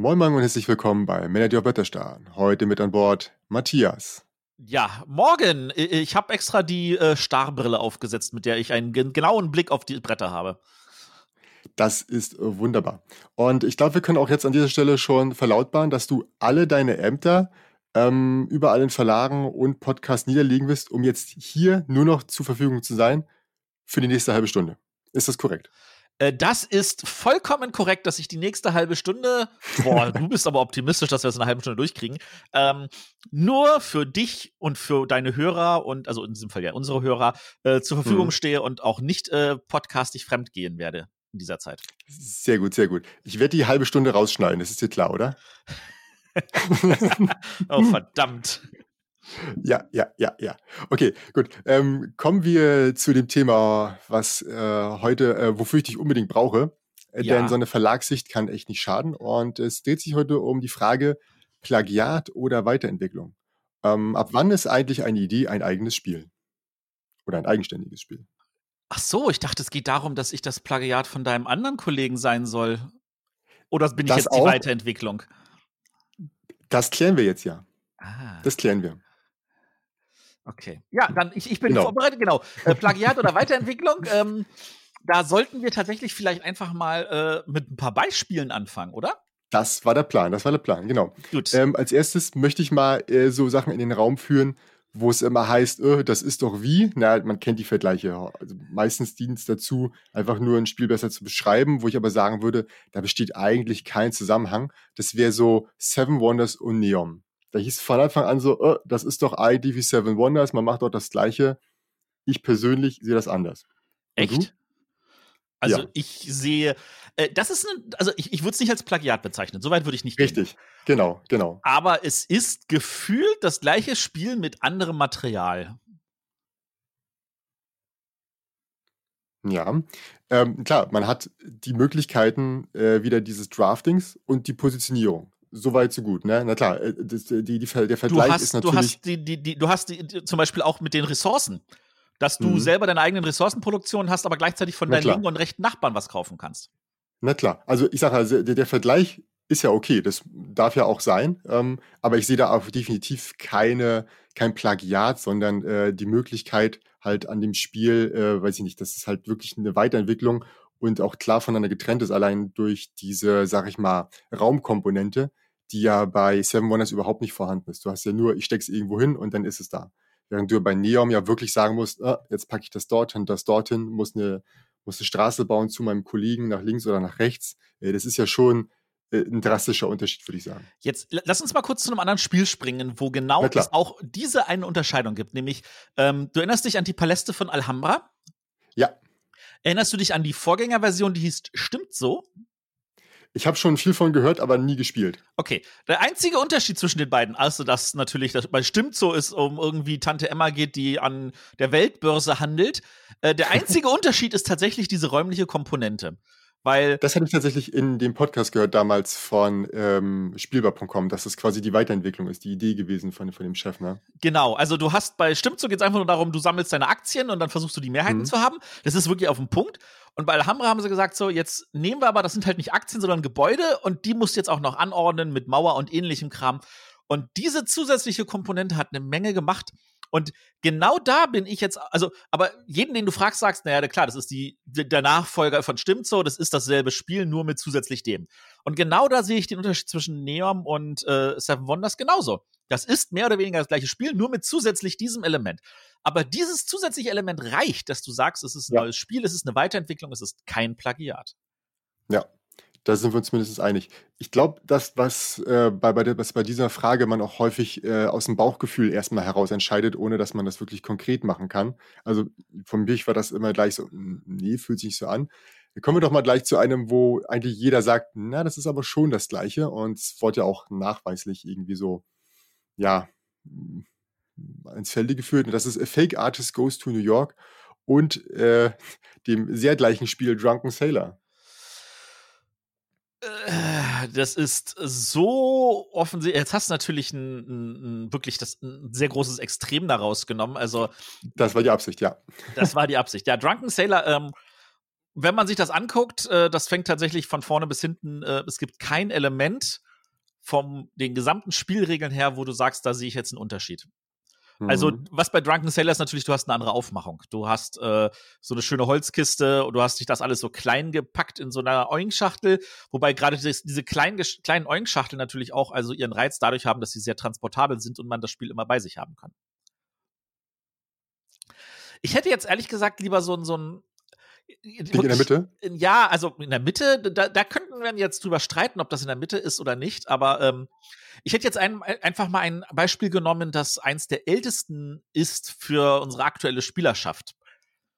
Moin Moin und herzlich willkommen bei Melody of Wetterstein. Heute mit an Bord Matthias. Ja, morgen. Ich habe extra die äh, Starbrille aufgesetzt, mit der ich einen genauen Blick auf die Bretter habe. Das ist äh, wunderbar. Und ich glaube, wir können auch jetzt an dieser Stelle schon verlautbaren, dass du alle deine Ämter ähm, überall in Verlagen und Podcasts niederlegen wirst, um jetzt hier nur noch zur Verfügung zu sein für die nächste halbe Stunde. Ist das korrekt? Äh, das ist vollkommen korrekt, dass ich die nächste halbe Stunde, boah, du bist aber optimistisch, dass wir das in einer halben Stunde durchkriegen, ähm, nur für dich und für deine Hörer und, also in diesem Fall ja unsere Hörer, äh, zur Verfügung mhm. stehe und auch nicht äh, podcastig fremdgehen werde in dieser Zeit. Sehr gut, sehr gut. Ich werde die halbe Stunde rausschneiden, das ist dir klar, oder? oh, verdammt. Ja, ja, ja, ja. Okay, gut. Ähm, kommen wir zu dem Thema, was äh, heute, äh, wofür ich dich unbedingt brauche. Äh, ja. Denn so eine Verlagssicht kann echt nicht schaden. Und es dreht sich heute um die Frage Plagiat oder Weiterentwicklung. Ähm, ab wann ist eigentlich eine Idee ein eigenes Spiel? Oder ein eigenständiges Spiel? Ach so, ich dachte, es geht darum, dass ich das Plagiat von deinem anderen Kollegen sein soll. Oder bin ich das jetzt die Weiterentwicklung? Das klären wir jetzt ja. Ah. Das klären wir. Okay. Ja, dann ich, ich bin genau. vorbereitet, genau. Äh, Plagiat oder Weiterentwicklung. Ähm, da sollten wir tatsächlich vielleicht einfach mal äh, mit ein paar Beispielen anfangen, oder? Das war der Plan, das war der Plan, genau. Gut. Ähm, als erstes möchte ich mal äh, so Sachen in den Raum führen, wo es immer heißt, oh, das ist doch wie. Na, man kennt die Vergleiche. Also meistens dient es dazu, einfach nur ein Spiel besser zu beschreiben, wo ich aber sagen würde, da besteht eigentlich kein Zusammenhang. Das wäre so Seven Wonders und Neon. Da hieß von Anfang an so, oh, das ist doch ID wie Seven Wonders, man macht doch das Gleiche. Ich persönlich sehe das anders. Echt? Also ja. ich sehe, äh, das ist, eine, also ich, ich würde es nicht als Plagiat bezeichnen, soweit würde ich nicht Richtig, gehen. genau, genau. Aber es ist gefühlt das gleiche Spiel mit anderem Material. Ja, ähm, klar, man hat die Möglichkeiten äh, wieder dieses Draftings und die Positionierung so weit, so gut, ne? Na klar, äh, das, die, die, der Vergleich hast, ist natürlich. Du hast, die, die, die, du hast die, zum Beispiel auch mit den Ressourcen, dass du mhm. selber deine eigenen Ressourcenproduktion hast, aber gleichzeitig von Na deinen klar. linken und rechten Nachbarn was kaufen kannst. Na klar, also ich sage also, der, der Vergleich ist ja okay, das darf ja auch sein, ähm, aber ich sehe da auch definitiv keine, kein Plagiat, sondern äh, die Möglichkeit halt an dem Spiel, äh, weiß ich nicht, das ist halt wirklich eine Weiterentwicklung und auch klar voneinander getrennt ist, allein durch diese, sag ich mal, Raumkomponente, die ja bei Seven Wonders überhaupt nicht vorhanden ist. Du hast ja nur, ich steck's irgendwo hin und dann ist es da. Während du bei Neom ja wirklich sagen musst, ah, jetzt packe ich das dorthin, das dorthin, muss eine, muss eine Straße bauen zu meinem Kollegen nach links oder nach rechts. Äh, das ist ja schon äh, ein drastischer Unterschied, würde ich sagen. Jetzt lass uns mal kurz zu einem anderen Spiel springen, wo genau es auch diese eine Unterscheidung gibt. Nämlich, ähm, du erinnerst dich an die Paläste von Alhambra? Ja. Erinnerst du dich an die Vorgängerversion, die hieß Stimmt so? Ich habe schon viel von gehört, aber nie gespielt. Okay. Der einzige Unterschied zwischen den beiden, also dass natürlich das bei Stimmt so ist, um irgendwie Tante Emma geht, die an der Weltbörse handelt. Äh, der einzige Unterschied ist tatsächlich diese räumliche Komponente. Weil das hatte ich tatsächlich in dem Podcast gehört damals von ähm, Spielbar.com, dass das quasi die Weiterentwicklung ist, die Idee gewesen von, von dem Chef, ne? Genau, also du hast bei Stimmt so geht es einfach nur darum, du sammelst deine Aktien und dann versuchst du die Mehrheiten mhm. zu haben. Das ist wirklich auf den Punkt. Und bei Alhambra haben sie gesagt, so, jetzt nehmen wir aber, das sind halt nicht Aktien, sondern Gebäude und die musst du jetzt auch noch anordnen mit Mauer und ähnlichem Kram. Und diese zusätzliche Komponente hat eine Menge gemacht. Und genau da bin ich jetzt, also, aber jeden, den du fragst, sagst, naja, klar, das ist die, der Nachfolger von Stimmt so, das ist dasselbe Spiel, nur mit zusätzlich dem. Und genau da sehe ich den Unterschied zwischen Neom und äh, Seven Wonders genauso. Das ist mehr oder weniger das gleiche Spiel, nur mit zusätzlich diesem Element. Aber dieses zusätzliche Element reicht, dass du sagst, es ist ein ja. neues Spiel, es ist eine Weiterentwicklung, es ist kein Plagiat. Ja, da sind wir uns mindestens einig. Ich glaube, das, was, äh, bei, bei, was bei dieser Frage man auch häufig äh, aus dem Bauchgefühl erstmal heraus entscheidet, ohne dass man das wirklich konkret machen kann. Also von mir war das immer gleich so, hm, nee, fühlt sich nicht so an. Kommen wir doch mal gleich zu einem, wo eigentlich jeder sagt, na, das ist aber schon das Gleiche. Und es wurde ja auch nachweislich irgendwie so, ja, ins Felde geführt. Und das ist A Fake Artist Goes to New York und äh, dem sehr gleichen Spiel Drunken Sailor. Das ist so offensichtlich. Jetzt hast du natürlich ein, ein, ein, wirklich das, ein sehr großes Extrem daraus genommen. Also, das war die Absicht, ja. Das war die Absicht. Ja, Drunken Sailor, ähm, wenn man sich das anguckt, äh, das fängt tatsächlich von vorne bis hinten, äh, es gibt kein Element, von den gesamten Spielregeln her, wo du sagst, da sehe ich jetzt einen Unterschied. Also, mhm. was bei Drunken Sailor ist natürlich, du hast eine andere Aufmachung. Du hast äh, so eine schöne Holzkiste und du hast dich das alles so klein gepackt in so einer Oink-Schachtel, wobei gerade diese kleinen, kleinen Oink-Schachteln natürlich auch also ihren Reiz dadurch haben, dass sie sehr transportabel sind und man das Spiel immer bei sich haben kann. Ich hätte jetzt ehrlich gesagt lieber so, so ein Ding in der Mitte? Ja, also in der Mitte, da, da könnten wir jetzt drüber streiten, ob das in der Mitte ist oder nicht, aber ähm, ich hätte jetzt ein, einfach mal ein Beispiel genommen, das eins der ältesten ist für unsere aktuelle Spielerschaft.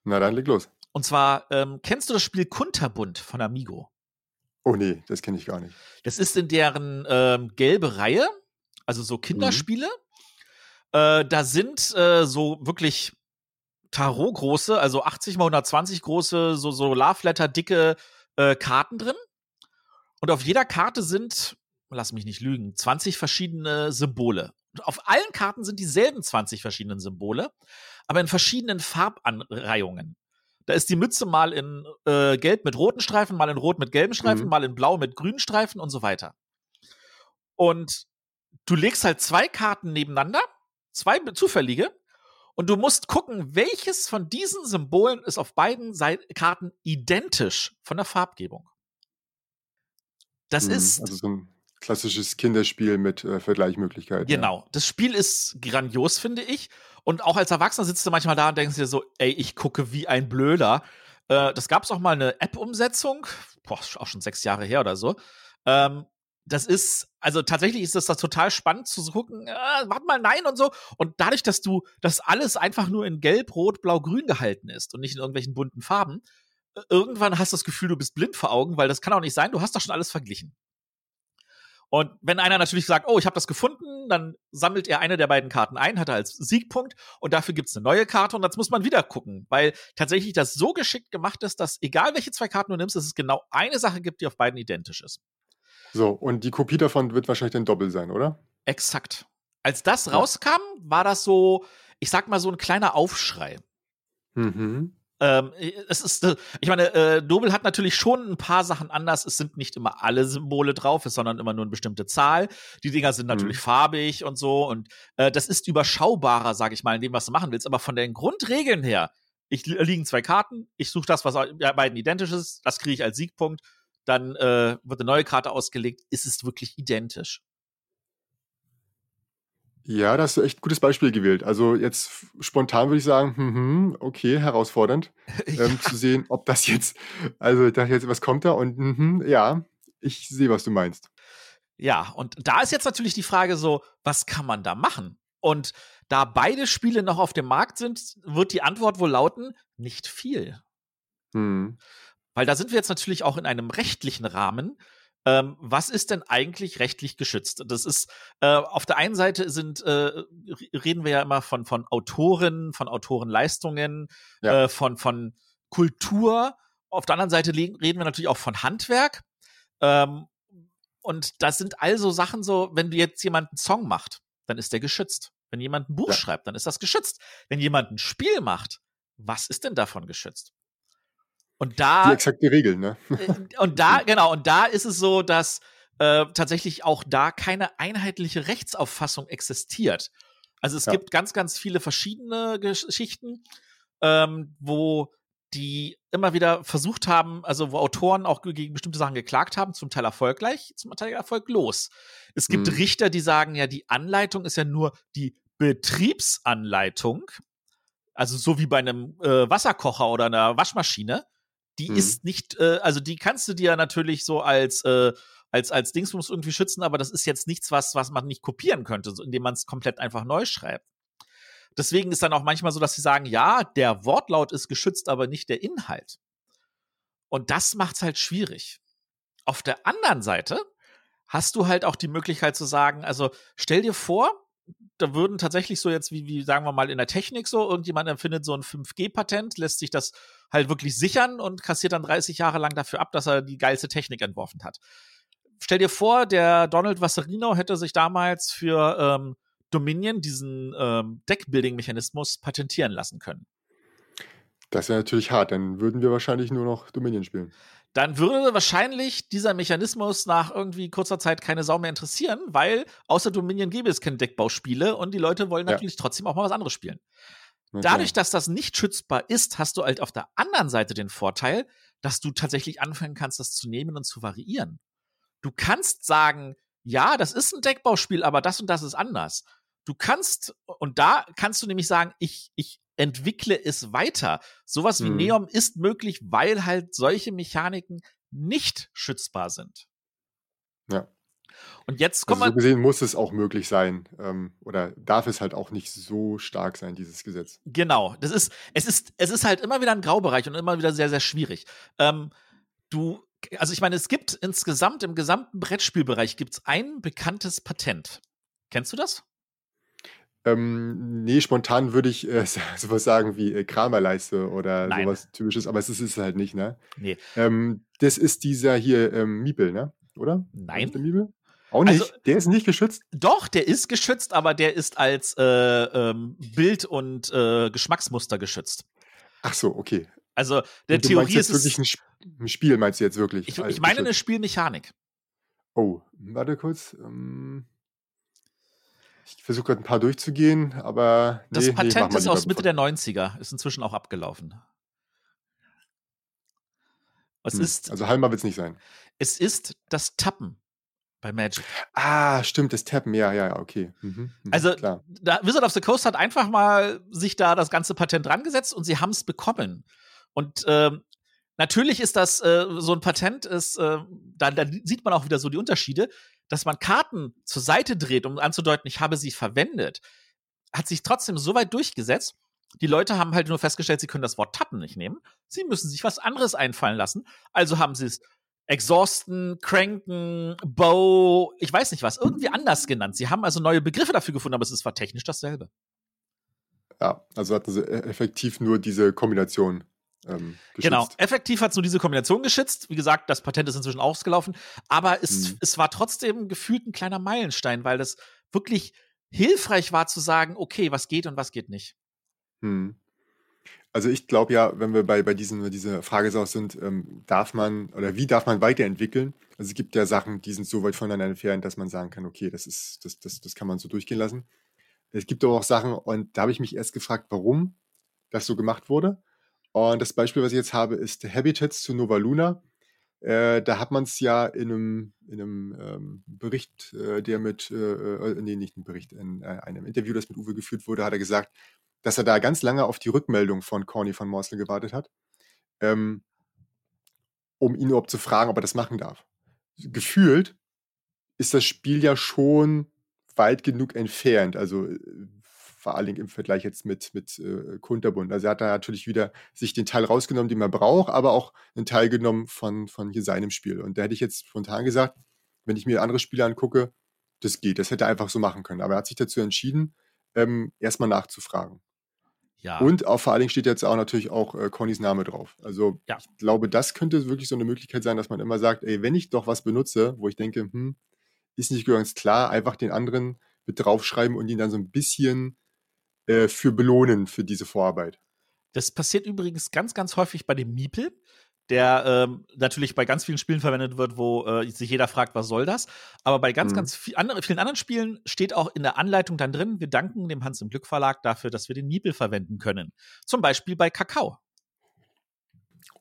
Na dann leg los. Und zwar, ähm, kennst du das Spiel Kunterbund von Amigo? Oh nee, das kenne ich gar nicht. Das ist in deren ähm, gelbe Reihe, also so Kinderspiele. Mhm. Äh, da sind äh, so wirklich Tarot große, also 80 mal 120 große, so, so Love Letter dicke äh, Karten drin. Und auf jeder Karte sind lass mich nicht lügen, 20 verschiedene Symbole. Auf allen Karten sind dieselben 20 verschiedenen Symbole, aber in verschiedenen Farbanreihungen. Da ist die Mütze mal in äh, Gelb mit roten Streifen, mal in Rot mit gelben Streifen, mhm. mal in Blau mit grünen Streifen und so weiter. Und du legst halt zwei Karten nebeneinander, zwei zufällige, und du musst gucken, welches von diesen Symbolen ist auf beiden Seiten Karten identisch von der Farbgebung. Das mhm, ist. Also so ein klassisches Kinderspiel mit äh, Vergleichmöglichkeiten. Genau. Ja. Das Spiel ist grandios, finde ich. Und auch als Erwachsener sitzt du manchmal da und denkst dir so, ey, ich gucke wie ein Blöder. Äh, das gab es auch mal eine App-Umsetzung, boah, auch schon sechs Jahre her oder so. Ähm, das ist, also tatsächlich ist das, das total spannend zu gucken, äh, warte mal, nein und so. Und dadurch, dass du, dass alles einfach nur in Gelb, Rot, Blau, Grün gehalten ist und nicht in irgendwelchen bunten Farben, äh, irgendwann hast du das Gefühl, du bist blind vor Augen, weil das kann auch nicht sein, du hast doch schon alles verglichen. Und wenn einer natürlich sagt, oh, ich habe das gefunden, dann sammelt er eine der beiden Karten ein, hat er als Siegpunkt und dafür gibt's eine neue Karte und das muss man wieder gucken, weil tatsächlich das so geschickt gemacht ist, dass egal welche zwei Karten du nimmst, dass es genau eine Sache gibt, die auf beiden identisch ist. So, und die Kopie davon wird wahrscheinlich dann doppelt sein, oder? Exakt. Als das ja. rauskam, war das so, ich sag mal, so ein kleiner Aufschrei. Mhm. Ähm, es ist, äh, ich meine, äh, Nobel hat natürlich schon ein paar Sachen anders. Es sind nicht immer alle Symbole drauf, sondern immer nur eine bestimmte Zahl. Die Dinger sind natürlich mhm. farbig und so. Und äh, das ist überschaubarer, sag ich mal, in dem, was du machen willst. Aber von den Grundregeln her, ich liegen zwei Karten, ich suche das, was bei beiden identisch ist, das kriege ich als Siegpunkt. Dann äh, wird eine neue Karte ausgelegt, ist es wirklich identisch. Ja, da hast du echt ein gutes Beispiel gewählt. Also jetzt spontan würde ich sagen, hm, okay, herausfordernd, ja. ähm, zu sehen, ob das jetzt, also ich dachte jetzt, was kommt da? Und hm, ja, ich sehe, was du meinst. Ja, und da ist jetzt natürlich die Frage so, was kann man da machen? Und da beide Spiele noch auf dem Markt sind, wird die Antwort wohl lauten, nicht viel. Hm. Weil da sind wir jetzt natürlich auch in einem rechtlichen Rahmen, ähm, was ist denn eigentlich rechtlich geschützt? Das ist äh, auf der einen Seite sind äh, reden wir ja immer von von Autoren, von Autorenleistungen, ja. äh, von von Kultur. Auf der anderen Seite reden wir natürlich auch von Handwerk. Ähm, und das sind also Sachen so, wenn du jetzt jemand einen Song macht, dann ist der geschützt. Wenn jemand ein Buch ja. schreibt, dann ist das geschützt. Wenn jemand ein Spiel macht, was ist denn davon geschützt? Und da. Die exakte Regel, ne? Äh, und da, genau, und da ist es so, dass äh, tatsächlich auch da keine einheitliche Rechtsauffassung existiert. Also es ja. gibt ganz, ganz viele verschiedene Geschichten, ähm, wo die immer wieder versucht haben, also wo Autoren auch gegen bestimmte Sachen geklagt haben, zum Teil erfolgreich, zum Teil erfolglos. Es gibt mhm. Richter, die sagen, ja, die Anleitung ist ja nur die Betriebsanleitung, also so wie bei einem äh, Wasserkocher oder einer Waschmaschine die mhm. ist nicht, äh, also die kannst du dir natürlich so als äh, als als Dingsbums irgendwie schützen, aber das ist jetzt nichts, was was man nicht kopieren könnte, indem man es komplett einfach neu schreibt. Deswegen ist dann auch manchmal so, dass sie sagen, ja, der Wortlaut ist geschützt, aber nicht der Inhalt. Und das macht's halt schwierig. Auf der anderen Seite hast du halt auch die Möglichkeit zu sagen, also stell dir vor, da würden tatsächlich so jetzt, wie, wie sagen wir mal in der Technik so, irgendjemand empfindet so ein 5G-Patent, lässt sich das halt wirklich sichern und kassiert dann 30 Jahre lang dafür ab, dass er die geilste Technik entworfen hat. Stell dir vor, der Donald Wasserino hätte sich damals für ähm, Dominion diesen ähm, Deckbuilding-Mechanismus patentieren lassen können. Das wäre natürlich hart, dann würden wir wahrscheinlich nur noch Dominion spielen. Dann würde wahrscheinlich dieser Mechanismus nach irgendwie kurzer Zeit keine Sau mehr interessieren, weil außer Dominion gäbe es keine Deckbauspiele und die Leute wollen natürlich ja. trotzdem auch mal was anderes spielen. Okay. Dadurch, dass das nicht schützbar ist, hast du halt auf der anderen Seite den Vorteil, dass du tatsächlich anfangen kannst, das zu nehmen und zu variieren. Du kannst sagen, ja, das ist ein Deckbauspiel, aber das und das ist anders. Du kannst, und da kannst du nämlich sagen, ich, ich entwickle es weiter. Sowas wie mhm. Neom ist möglich, weil halt solche Mechaniken nicht schützbar sind. Ja. Und jetzt kommt also so gesehen muss es auch möglich sein ähm, oder darf es halt auch nicht so stark sein, dieses Gesetz. Genau, das ist es ist es ist halt immer wieder ein Graubereich und immer wieder sehr sehr schwierig. Ähm, du, also ich meine, es gibt insgesamt im gesamten Brettspielbereich gibt's ein bekanntes Patent. Kennst du das? Ähm, nee, spontan würde ich äh, sowas sagen wie äh, Kramerleiste oder Nein. sowas typisches, aber es ist es halt nicht, ne? Nee. Ähm, das ist dieser hier ähm, Miepel, ne? Oder? Nein. Der Miepel? Auch nicht. Also, der ist nicht geschützt. Doch, der ist geschützt, aber der ist als äh, ähm, Bild- und äh, Geschmacksmuster geschützt. Ach so, okay. Also der und du Theorie ist es wirklich ein, Sp ein, Spiel, meinst du jetzt wirklich? Ich, ich meine eine Spielmechanik. Oh, warte kurz. Ähm ich versuche gerade ein paar durchzugehen, aber. Nee, das Patent nee, ist aus Mitte der 90er, ist inzwischen auch abgelaufen. Was hm, ist. Also Halma wird es nicht sein. Es ist das Tappen bei Magic. Ah, stimmt, das Tappen, ja, ja, okay. Mhm, mhm, also, klar. Da, Wizard of the Coast hat einfach mal sich da das ganze Patent dran gesetzt und sie haben es bekommen. Und ähm, natürlich ist das äh, so ein Patent, ist, äh, da, da sieht man auch wieder so die Unterschiede dass man Karten zur Seite dreht, um anzudeuten, ich habe sie verwendet, hat sich trotzdem so weit durchgesetzt. Die Leute haben halt nur festgestellt, sie können das Wort tappen nicht nehmen. Sie müssen sich was anderes einfallen lassen. Also haben sie es exhausten, cranken, bow, ich weiß nicht was, irgendwie anders genannt. Sie haben also neue Begriffe dafür gefunden, aber es ist zwar technisch dasselbe. Ja, also hatten sie effektiv nur diese Kombination ähm, genau, effektiv hat es nur diese Kombination geschützt. Wie gesagt, das Patent ist inzwischen ausgelaufen, aber es, hm. es war trotzdem gefühlt ein kleiner Meilenstein, weil das wirklich hilfreich war zu sagen, okay, was geht und was geht nicht. Hm. Also ich glaube ja, wenn wir bei, bei diesen, diese Frage so sind, ähm, darf man oder wie darf man weiterentwickeln? Also es gibt ja Sachen, die sind so weit voneinander entfernt, dass man sagen kann, okay, das ist, das, das, das kann man so durchgehen lassen. Es gibt aber auch Sachen, und da habe ich mich erst gefragt, warum das so gemacht wurde. Und das Beispiel, was ich jetzt habe, ist Habitats zu Nova Luna. Äh, da hat man es ja in einem, in einem ähm, Bericht, äh, der mit, äh, äh nee, nicht ein Bericht, in äh, einem Interview, das mit Uwe geführt wurde, hat er gesagt, dass er da ganz lange auf die Rückmeldung von Corny von Morsel gewartet hat, ähm, um ihn überhaupt zu fragen, ob er das machen darf. Gefühlt ist das Spiel ja schon weit genug entfernt. Also vor allen Dingen im Vergleich jetzt mit, mit äh, Kunterbund. Also er hat da natürlich wieder sich den Teil rausgenommen, den man braucht, aber auch einen Teil genommen von, von hier seinem Spiel. Und da hätte ich jetzt spontan gesagt, wenn ich mir andere Spiele angucke, das geht, das hätte er einfach so machen können. Aber er hat sich dazu entschieden, ähm, erstmal nachzufragen. Ja. Und auch vor allen Dingen steht jetzt auch natürlich auch äh, Connys Name drauf. Also ja. ich glaube, das könnte wirklich so eine Möglichkeit sein, dass man immer sagt, ey, wenn ich doch was benutze, wo ich denke, hm, ist nicht ganz klar, einfach den anderen mit draufschreiben und ihn dann so ein bisschen äh, für belohnen für diese Vorarbeit. Das passiert übrigens ganz, ganz häufig bei dem Miepel, der ähm, natürlich bei ganz vielen Spielen verwendet wird, wo äh, sich jeder fragt, was soll das? Aber bei ganz, mhm. ganz viel andere, vielen anderen Spielen steht auch in der Anleitung dann drin, wir danken dem Hans im Glück Verlag dafür, dass wir den Miepel verwenden können. Zum Beispiel bei Kakao.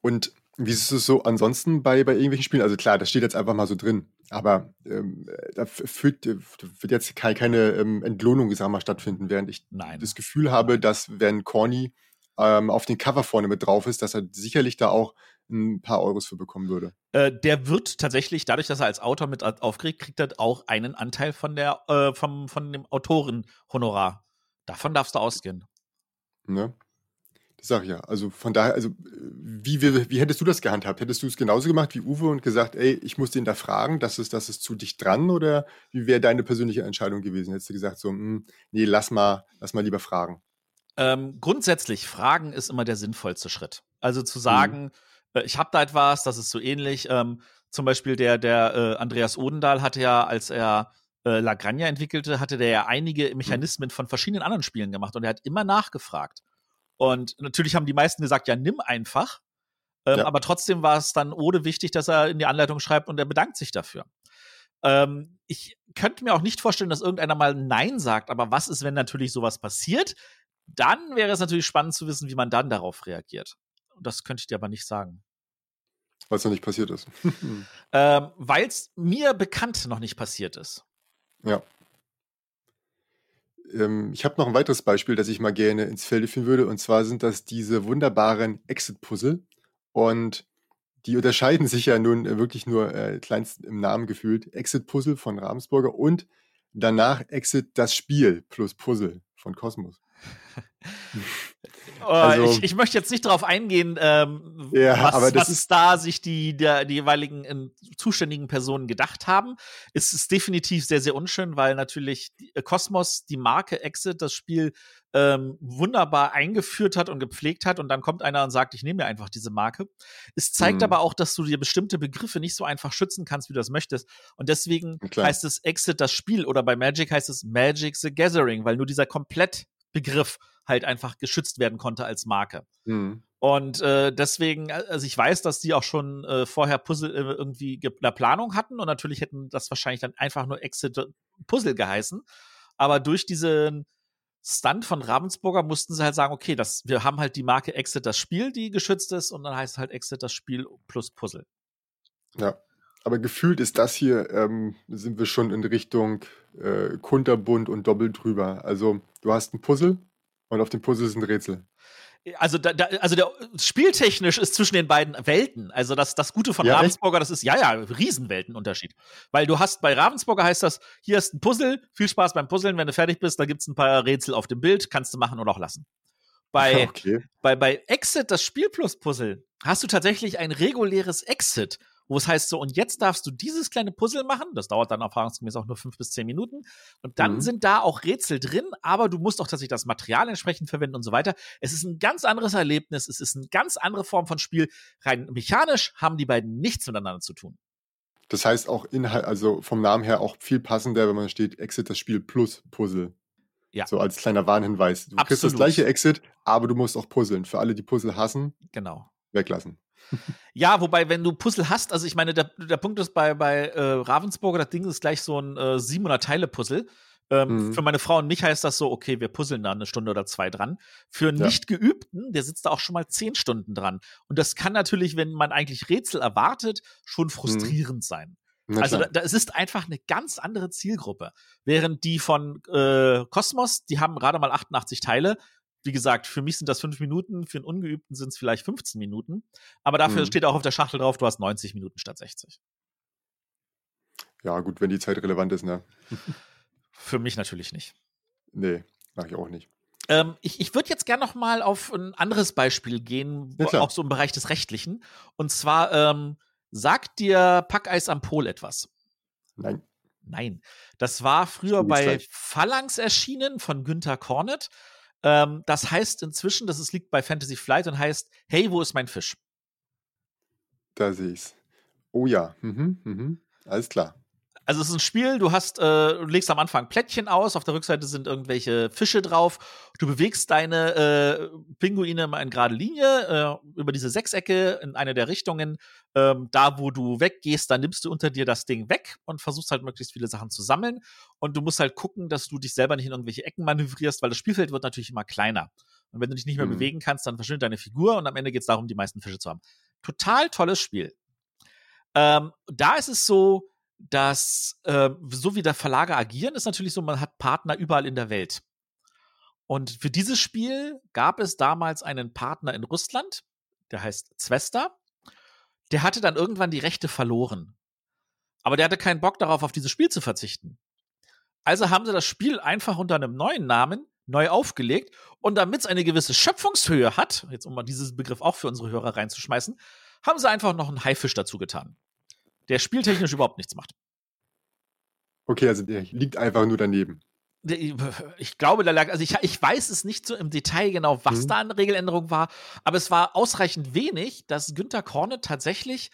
Und wie ist es so ansonsten bei, bei irgendwelchen Spielen? Also klar, das steht jetzt einfach mal so drin. Aber ähm, da führt, wird jetzt keine, keine ähm, Entlohnung, sag mal, stattfinden, während ich Nein. das Gefühl habe, dass wenn Corny ähm, auf den Cover vorne mit drauf ist, dass er sicherlich da auch ein paar Euros für bekommen würde. Äh, der wird tatsächlich, dadurch, dass er als Autor mit aufkriegt, kriegt er auch einen Anteil von der, äh, vom, von dem Autorenhonorar. Davon darfst du ausgehen. Ne? Das sag ich ja. Also von daher, also wie, wie, wie hättest du das gehandhabt? Hättest du es genauso gemacht wie Uwe und gesagt, ey, ich muss den da fragen, das ist, das ist zu dicht dran oder wie wäre deine persönliche Entscheidung gewesen? Hättest du gesagt, so, mh, hm, nee, lass mal, lass mal lieber fragen? Ähm, grundsätzlich, fragen ist immer der sinnvollste Schritt. Also zu sagen, mhm. äh, ich habe da etwas, das ist so ähnlich. Ähm, zum Beispiel der, der äh, Andreas Odendahl hatte ja, als er äh, Lagrange entwickelte, hatte der ja einige Mechanismen von verschiedenen anderen Spielen gemacht und er hat immer nachgefragt. Und natürlich haben die meisten gesagt, ja, nimm einfach. Ähm, ja. Aber trotzdem war es dann Ode wichtig, dass er in die Anleitung schreibt und er bedankt sich dafür. Ähm, ich könnte mir auch nicht vorstellen, dass irgendeiner mal Nein sagt, aber was ist, wenn natürlich sowas passiert? Dann wäre es natürlich spannend zu wissen, wie man dann darauf reagiert. Und das könnte ich dir aber nicht sagen. Weil es noch nicht passiert ist. ähm, Weil es mir bekannt noch nicht passiert ist. Ja. Ähm, ich habe noch ein weiteres Beispiel, das ich mal gerne ins Feld führen würde. Und zwar sind das diese wunderbaren Exit-Puzzle. Und die unterscheiden sich ja nun äh, wirklich nur äh, kleinst im Namen gefühlt. Exit-Puzzle von Ravensburger und danach Exit das Spiel plus Puzzle von Kosmos. Oh, also, ich, ich, möchte jetzt nicht darauf eingehen, ähm, ja, was, was da sich die, der, die jeweiligen äh, zuständigen Personen gedacht haben. Es ist definitiv sehr, sehr unschön, weil natürlich die, äh, Cosmos die Marke Exit das Spiel ähm, wunderbar eingeführt hat und gepflegt hat und dann kommt einer und sagt, ich nehme mir einfach diese Marke. Es zeigt mhm. aber auch, dass du dir bestimmte Begriffe nicht so einfach schützen kannst, wie du das möchtest. Und deswegen Klar. heißt es Exit das Spiel oder bei Magic heißt es Magic the Gathering, weil nur dieser Komplettbegriff halt einfach geschützt werden konnte als Marke. Mhm. Und äh, deswegen, äh, also ich weiß, dass die auch schon äh, vorher Puzzle äh, irgendwie eine Planung hatten und natürlich hätten das wahrscheinlich dann einfach nur Exit Puzzle geheißen. Aber durch diesen Stunt von Ravensburger mussten sie halt sagen, okay, das, wir haben halt die Marke Exit das Spiel, die geschützt ist, und dann heißt es halt Exit das Spiel plus Puzzle. Ja. Aber gefühlt ist das hier, ähm, sind wir schon in Richtung äh, Kunterbunt und doppelt drüber. Also du hast ein Puzzle, und auf dem Puzzle ist ein Rätsel. Also, da, da, also der spieltechnisch ist zwischen den beiden Welten. Also das, das Gute von ja, Ravensburger, das ist ja ja Riesenweltenunterschied. Weil du hast bei Ravensburger heißt das, hier ist ein Puzzle, viel Spaß beim Puzzeln, wenn du fertig bist, da gibt's ein paar Rätsel auf dem Bild, kannst du machen oder auch lassen. Bei, okay. bei, bei Exit, das Spiel plus Puzzle, hast du tatsächlich ein reguläres Exit wo es heißt so, und jetzt darfst du dieses kleine Puzzle machen, das dauert dann erfahrungsgemäß auch nur fünf bis zehn Minuten, und dann mhm. sind da auch Rätsel drin, aber du musst auch tatsächlich das Material entsprechend verwenden und so weiter. Es ist ein ganz anderes Erlebnis, es ist eine ganz andere Form von Spiel. Rein mechanisch haben die beiden nichts miteinander zu tun. Das heißt auch Inhalt, also vom Namen her auch viel passender, wenn man steht Exit das Spiel plus Puzzle. Ja. So als kleiner Warnhinweis. Du Absolut. kriegst das gleiche Exit, aber du musst auch puzzeln. Für alle, die Puzzle hassen, genau. weglassen. Ja, wobei, wenn du Puzzle hast, also ich meine, der, der Punkt ist bei, bei äh, Ravensburger, das Ding ist gleich so ein äh, 700-Teile-Puzzle. Ähm, mhm. Für meine Frau und mich heißt das so, okay, wir puzzeln da eine Stunde oder zwei dran. Für einen ja. Nicht-Geübten, der sitzt da auch schon mal zehn Stunden dran. Und das kann natürlich, wenn man eigentlich Rätsel erwartet, schon mhm. frustrierend mhm. sein. also da, da, es ist einfach eine ganz andere Zielgruppe. Während die von äh, Cosmos, die haben gerade mal 88 Teile, wie gesagt, für mich sind das fünf Minuten, für einen Ungeübten sind es vielleicht 15 Minuten. Aber dafür mhm. steht auch auf der Schachtel drauf, du hast 90 Minuten statt 60. Ja, gut, wenn die Zeit relevant ist, ne? für mich natürlich nicht. Nee, mach ich auch nicht. Ähm, ich ich würde jetzt gerne noch mal auf ein anderes Beispiel gehen, ja, auch so im Bereich des Rechtlichen. Und zwar ähm, sagt dir Packeis am Pol etwas? Nein. Nein. Das war früher bei gleich. Phalanx erschienen von Günther Kornet. Ähm, das heißt inzwischen, dass es liegt bei Fantasy Flight und heißt, hey, wo ist mein Fisch? Da sehe ich's. Oh ja, mhm, mhm. alles klar. Also es ist ein Spiel, du hast, äh, du legst am Anfang Plättchen aus, auf der Rückseite sind irgendwelche Fische drauf. Du bewegst deine äh, Pinguine mal in gerade Linie äh, über diese Sechsecke in eine der Richtungen. Ähm, da, wo du weggehst, da nimmst du unter dir das Ding weg und versuchst halt möglichst viele Sachen zu sammeln. Und du musst halt gucken, dass du dich selber nicht in irgendwelche Ecken manövrierst, weil das Spielfeld wird natürlich immer kleiner. Und wenn du dich nicht mehr mhm. bewegen kannst, dann verschwindet deine Figur und am Ende geht es darum, die meisten Fische zu haben. Total tolles Spiel. Ähm, da ist es so, dass äh, so wie der Verlage agieren, ist natürlich so, man hat Partner überall in der Welt. Und für dieses Spiel gab es damals einen Partner in Russland, der heißt Zwesta. Der hatte dann irgendwann die Rechte verloren. Aber der hatte keinen Bock darauf, auf dieses Spiel zu verzichten. Also haben sie das Spiel einfach unter einem neuen Namen neu aufgelegt und damit es eine gewisse Schöpfungshöhe hat, jetzt um mal diesen Begriff auch für unsere Hörer reinzuschmeißen, haben sie einfach noch einen Haifisch dazu getan der spieltechnisch überhaupt nichts macht. Okay, also der liegt einfach nur daneben. Ich glaube, da lag, also ich, ich weiß es nicht so im Detail genau, was mhm. da eine Regeländerung war, aber es war ausreichend wenig, dass Günther Korne tatsächlich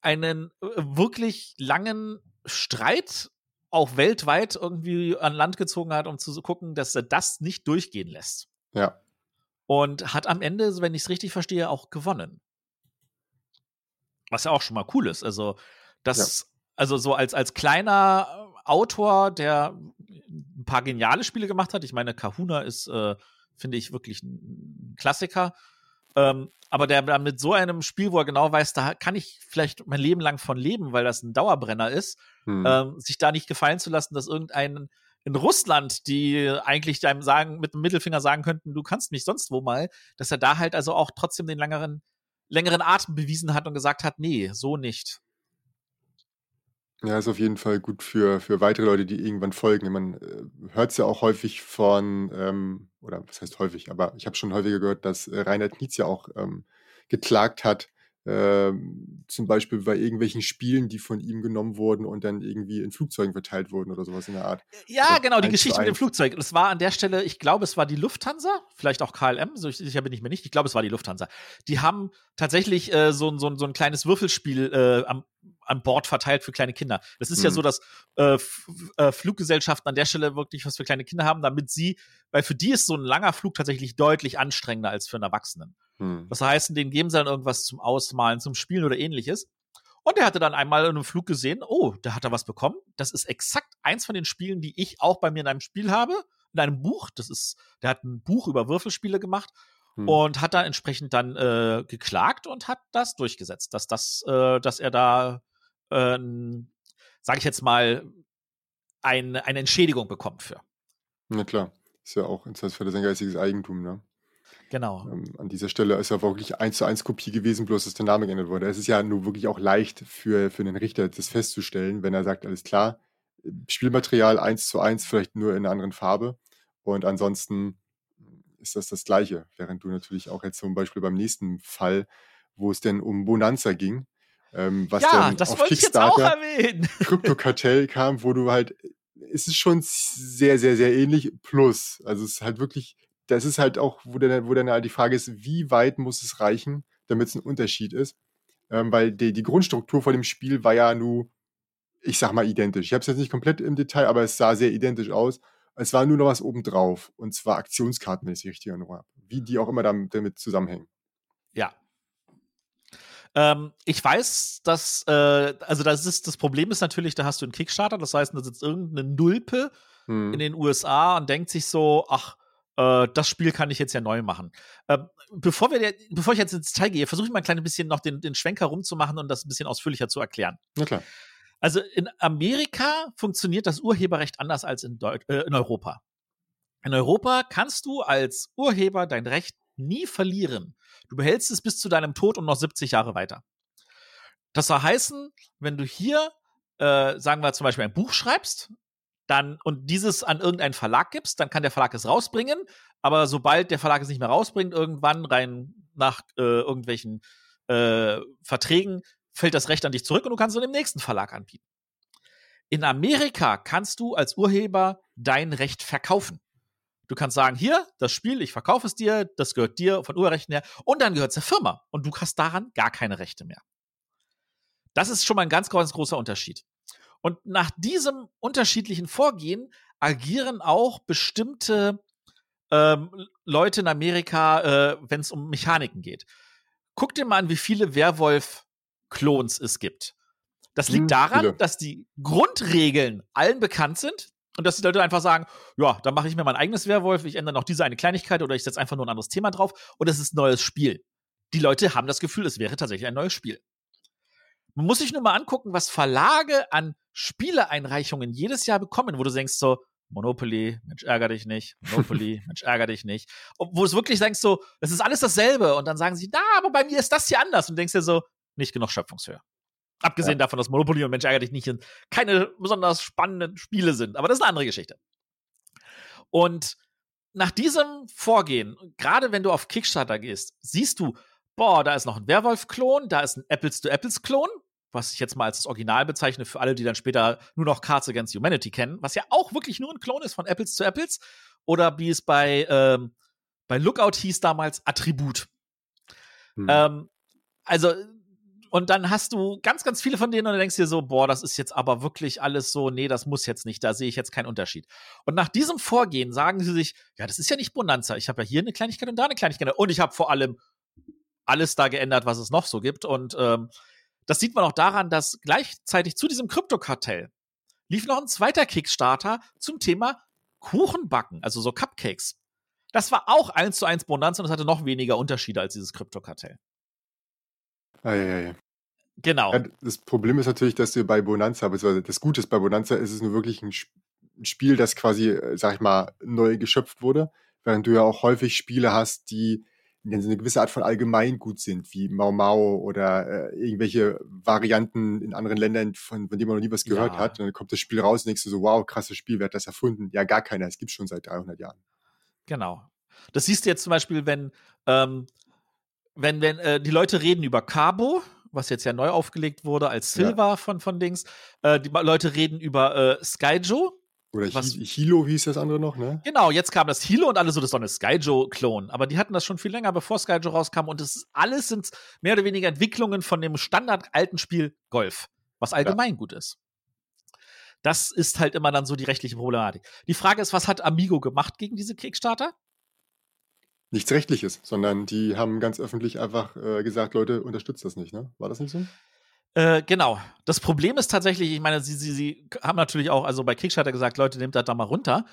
einen äh, wirklich langen Streit auch weltweit irgendwie an Land gezogen hat, um zu gucken, dass er das nicht durchgehen lässt. Ja. und hat am Ende, wenn ich es richtig verstehe, auch gewonnen. Was ja auch schon mal cool ist. Also, das, ja. also so als, als kleiner Autor, der ein paar geniale Spiele gemacht hat. Ich meine, Kahuna ist, äh, finde ich, wirklich ein Klassiker. Ähm, aber der, der mit so einem Spiel, wo er genau weiß, da kann ich vielleicht mein Leben lang von leben, weil das ein Dauerbrenner ist, hm. ähm, sich da nicht gefallen zu lassen, dass irgendein in Russland, die eigentlich einem sagen, mit dem Mittelfinger sagen könnten, du kannst mich sonst wo mal, dass er da halt also auch trotzdem den längeren, längeren Atem bewiesen hat und gesagt hat, nee, so nicht. Ja, ist auf jeden Fall gut für, für weitere Leute, die irgendwann folgen. Man äh, hört es ja auch häufig von, ähm, oder was heißt häufig, aber ich habe schon häufiger gehört, dass äh, Reinhard Nietzsche auch ähm, geklagt hat, ähm, zum Beispiel bei irgendwelchen Spielen, die von ihm genommen wurden und dann irgendwie in Flugzeugen verteilt wurden oder sowas in der Art. Ja, also genau, die Geschichte mit dem Flugzeug. Das war an der Stelle, ich glaube, es war die Lufthansa, vielleicht auch KLM, so sicher bin ich mir nicht. Ich glaube, es war die Lufthansa. Die haben tatsächlich äh, so, so, so ein kleines Würfelspiel äh, am, an Bord verteilt für kleine Kinder. Das ist mhm. ja so, dass äh, äh, Fluggesellschaften an der Stelle wirklich was für kleine Kinder haben, damit sie, weil für die ist so ein langer Flug tatsächlich deutlich anstrengender als für einen Erwachsenen. Hm. Das heißt, denen geben sie dann irgendwas zum Ausmalen, zum Spielen oder ähnliches. Und er hatte dann einmal in einem Flug gesehen, oh, da hat er was bekommen. Das ist exakt eins von den Spielen, die ich auch bei mir in einem Spiel habe, in einem Buch. Das ist, der hat ein Buch über Würfelspiele gemacht hm. und hat dann entsprechend dann äh, geklagt und hat das durchgesetzt, dass das, äh, dass er da, äh, sage ich jetzt mal, ein, eine Entschädigung bekommt für. Na klar, ist ja auch für sein geistiges Eigentum, ne? Genau. Ähm, an dieser Stelle ist ja wirklich eins zu eins Kopie gewesen, bloß dass der Name geändert wurde. Es ist ja nur wirklich auch leicht für, für den Richter, das festzustellen, wenn er sagt, alles klar, Spielmaterial eins zu eins, vielleicht nur in einer anderen Farbe. Und ansonsten ist das das Gleiche. Während du natürlich auch jetzt zum Beispiel beim nächsten Fall, wo es denn um Bonanza ging, ähm, was ja, dann das auf Kickstarter Krypto-Kartell kam, wo du halt, es ist schon sehr, sehr, sehr ähnlich. Plus, also es ist halt wirklich das ist halt auch, wo dann, wo dann halt die Frage ist, wie weit muss es reichen, damit es ein Unterschied ist. Ähm, weil die, die Grundstruktur von dem Spiel war ja nur, ich sag mal, identisch. Ich habe es jetzt nicht komplett im Detail, aber es sah sehr identisch aus. Es war nur noch was obendrauf. Und zwar Aktionskarten, wenn ich es richtig erinnere. Wie die auch immer damit zusammenhängen. Ja. Ähm, ich weiß, dass, äh, also das ist, das Problem ist natürlich, da hast du einen Kickstarter, das heißt, da sitzt irgendeine Nulpe hm. in den USA und denkt sich so, ach, äh, das Spiel kann ich jetzt ja neu machen. Äh, bevor, wir, bevor ich jetzt ins Detail gehe, versuche ich mal ein kleines bisschen noch den, den Schwenker rumzumachen und das ein bisschen ausführlicher zu erklären. Na klar. Also in Amerika funktioniert das Urheberrecht anders als in, Deut äh, in Europa. In Europa kannst du als Urheber dein Recht nie verlieren. Du behältst es bis zu deinem Tod und noch 70 Jahre weiter. Das soll heißen, wenn du hier, äh, sagen wir zum Beispiel ein Buch schreibst, dann und dieses an irgendeinen Verlag gibst, dann kann der Verlag es rausbringen. Aber sobald der Verlag es nicht mehr rausbringt, irgendwann rein nach äh, irgendwelchen äh, Verträgen, fällt das Recht an dich zurück und du kannst es dem nächsten Verlag anbieten. In Amerika kannst du als Urheber dein Recht verkaufen. Du kannst sagen, hier, das Spiel, ich verkaufe es dir, das gehört dir von Urheberrechten her und dann gehört es der Firma und du hast daran gar keine Rechte mehr. Das ist schon mal ein ganz, ganz großer Unterschied. Und nach diesem unterschiedlichen Vorgehen agieren auch bestimmte ähm, Leute in Amerika, äh, wenn es um Mechaniken geht. Guck dir mal an, wie viele Werwolf-Klons es gibt. Das liegt hm, daran, dass die Grundregeln allen bekannt sind und dass die Leute einfach sagen, ja, dann mache ich mir mein eigenes Werwolf, ich ändere noch diese eine Kleinigkeit oder ich setze einfach nur ein anderes Thema drauf und es ist ein neues Spiel. Die Leute haben das Gefühl, es wäre tatsächlich ein neues Spiel. Man muss sich nur mal angucken, was Verlage an Spieleeinreichungen jedes Jahr bekommen, wo du denkst so, Monopoly, Mensch, ärger dich nicht. Monopoly, Mensch, ärger dich nicht. Wo es wirklich denkst so, es ist alles dasselbe. Und dann sagen sie, na, aber bei mir ist das hier anders. Und denkst dir so, nicht genug Schöpfungshöhe. Abgesehen ja. davon, dass Monopoly und Mensch, ärger dich nicht keine besonders spannenden Spiele sind. Aber das ist eine andere Geschichte. Und nach diesem Vorgehen, gerade wenn du auf Kickstarter gehst, siehst du, boah, da ist noch ein Werwolf-Klon, da ist ein Apples-to-Apples-Klon, was ich jetzt mal als das Original bezeichne für alle, die dann später nur noch Cards Against Humanity kennen, was ja auch wirklich nur ein Klon ist von Apples zu Apples. Oder wie es bei, ähm, bei Lookout hieß damals, Attribut. Hm. Ähm, also und dann hast du ganz, ganz viele von denen und denkst dir so, boah, das ist jetzt aber wirklich alles so, nee, das muss jetzt nicht, da sehe ich jetzt keinen Unterschied. Und nach diesem Vorgehen sagen sie sich, ja, das ist ja nicht Bonanza, ich habe ja hier eine Kleinigkeit und da eine Kleinigkeit und ich habe vor allem alles da geändert, was es noch so gibt. Und ähm, das sieht man auch daran, dass gleichzeitig zu diesem Kryptokartell lief noch ein zweiter Kickstarter zum Thema Kuchenbacken, also so Cupcakes. Das war auch eins zu eins Bonanza und es hatte noch weniger Unterschiede als dieses Kryptokartell. Ah, ja, ja. Genau. Ja, das Problem ist natürlich, dass du bei Bonanza, beziehungsweise das Gute ist bei Bonanza, ist es nur wirklich ein Spiel, das quasi, äh, sag ich mal, neu geschöpft wurde, während du ja auch häufig Spiele hast, die eine gewisse Art von Allgemeingut sind, wie Mau Mau oder äh, irgendwelche Varianten in anderen Ländern, von, von denen man noch nie was gehört ja. hat. Und dann kommt das Spiel raus und denkst du so, wow, krasses Spiel, wer hat das erfunden? Ja, gar keiner, es gibt schon seit 300 Jahren. Genau. Das siehst du jetzt zum Beispiel, wenn, ähm, wenn, wenn äh, die Leute reden über Cabo, was jetzt ja neu aufgelegt wurde als Silver ja. von, von Dings. Äh, die Leute reden über äh, Skyjo, oder was, Hilo hieß das andere noch, ne? Genau, jetzt kam das Hilo und alle so, das ist doch eine Skyjo-Klon. Aber die hatten das schon viel länger, bevor Skyjo rauskam. Und das alles sind mehr oder weniger Entwicklungen von dem standard-alten Spiel Golf, was allgemein ja. gut ist. Das ist halt immer dann so die rechtliche Problematik. Die Frage ist, was hat Amigo gemacht gegen diese Kickstarter? Nichts Rechtliches, sondern die haben ganz öffentlich einfach äh, gesagt, Leute, unterstützt das nicht, ne? War das nicht so? Äh, genau. Das Problem ist tatsächlich, ich meine, sie, sie, sie haben natürlich auch, also bei Kickstarter gesagt, Leute, nehmt das da mal runter.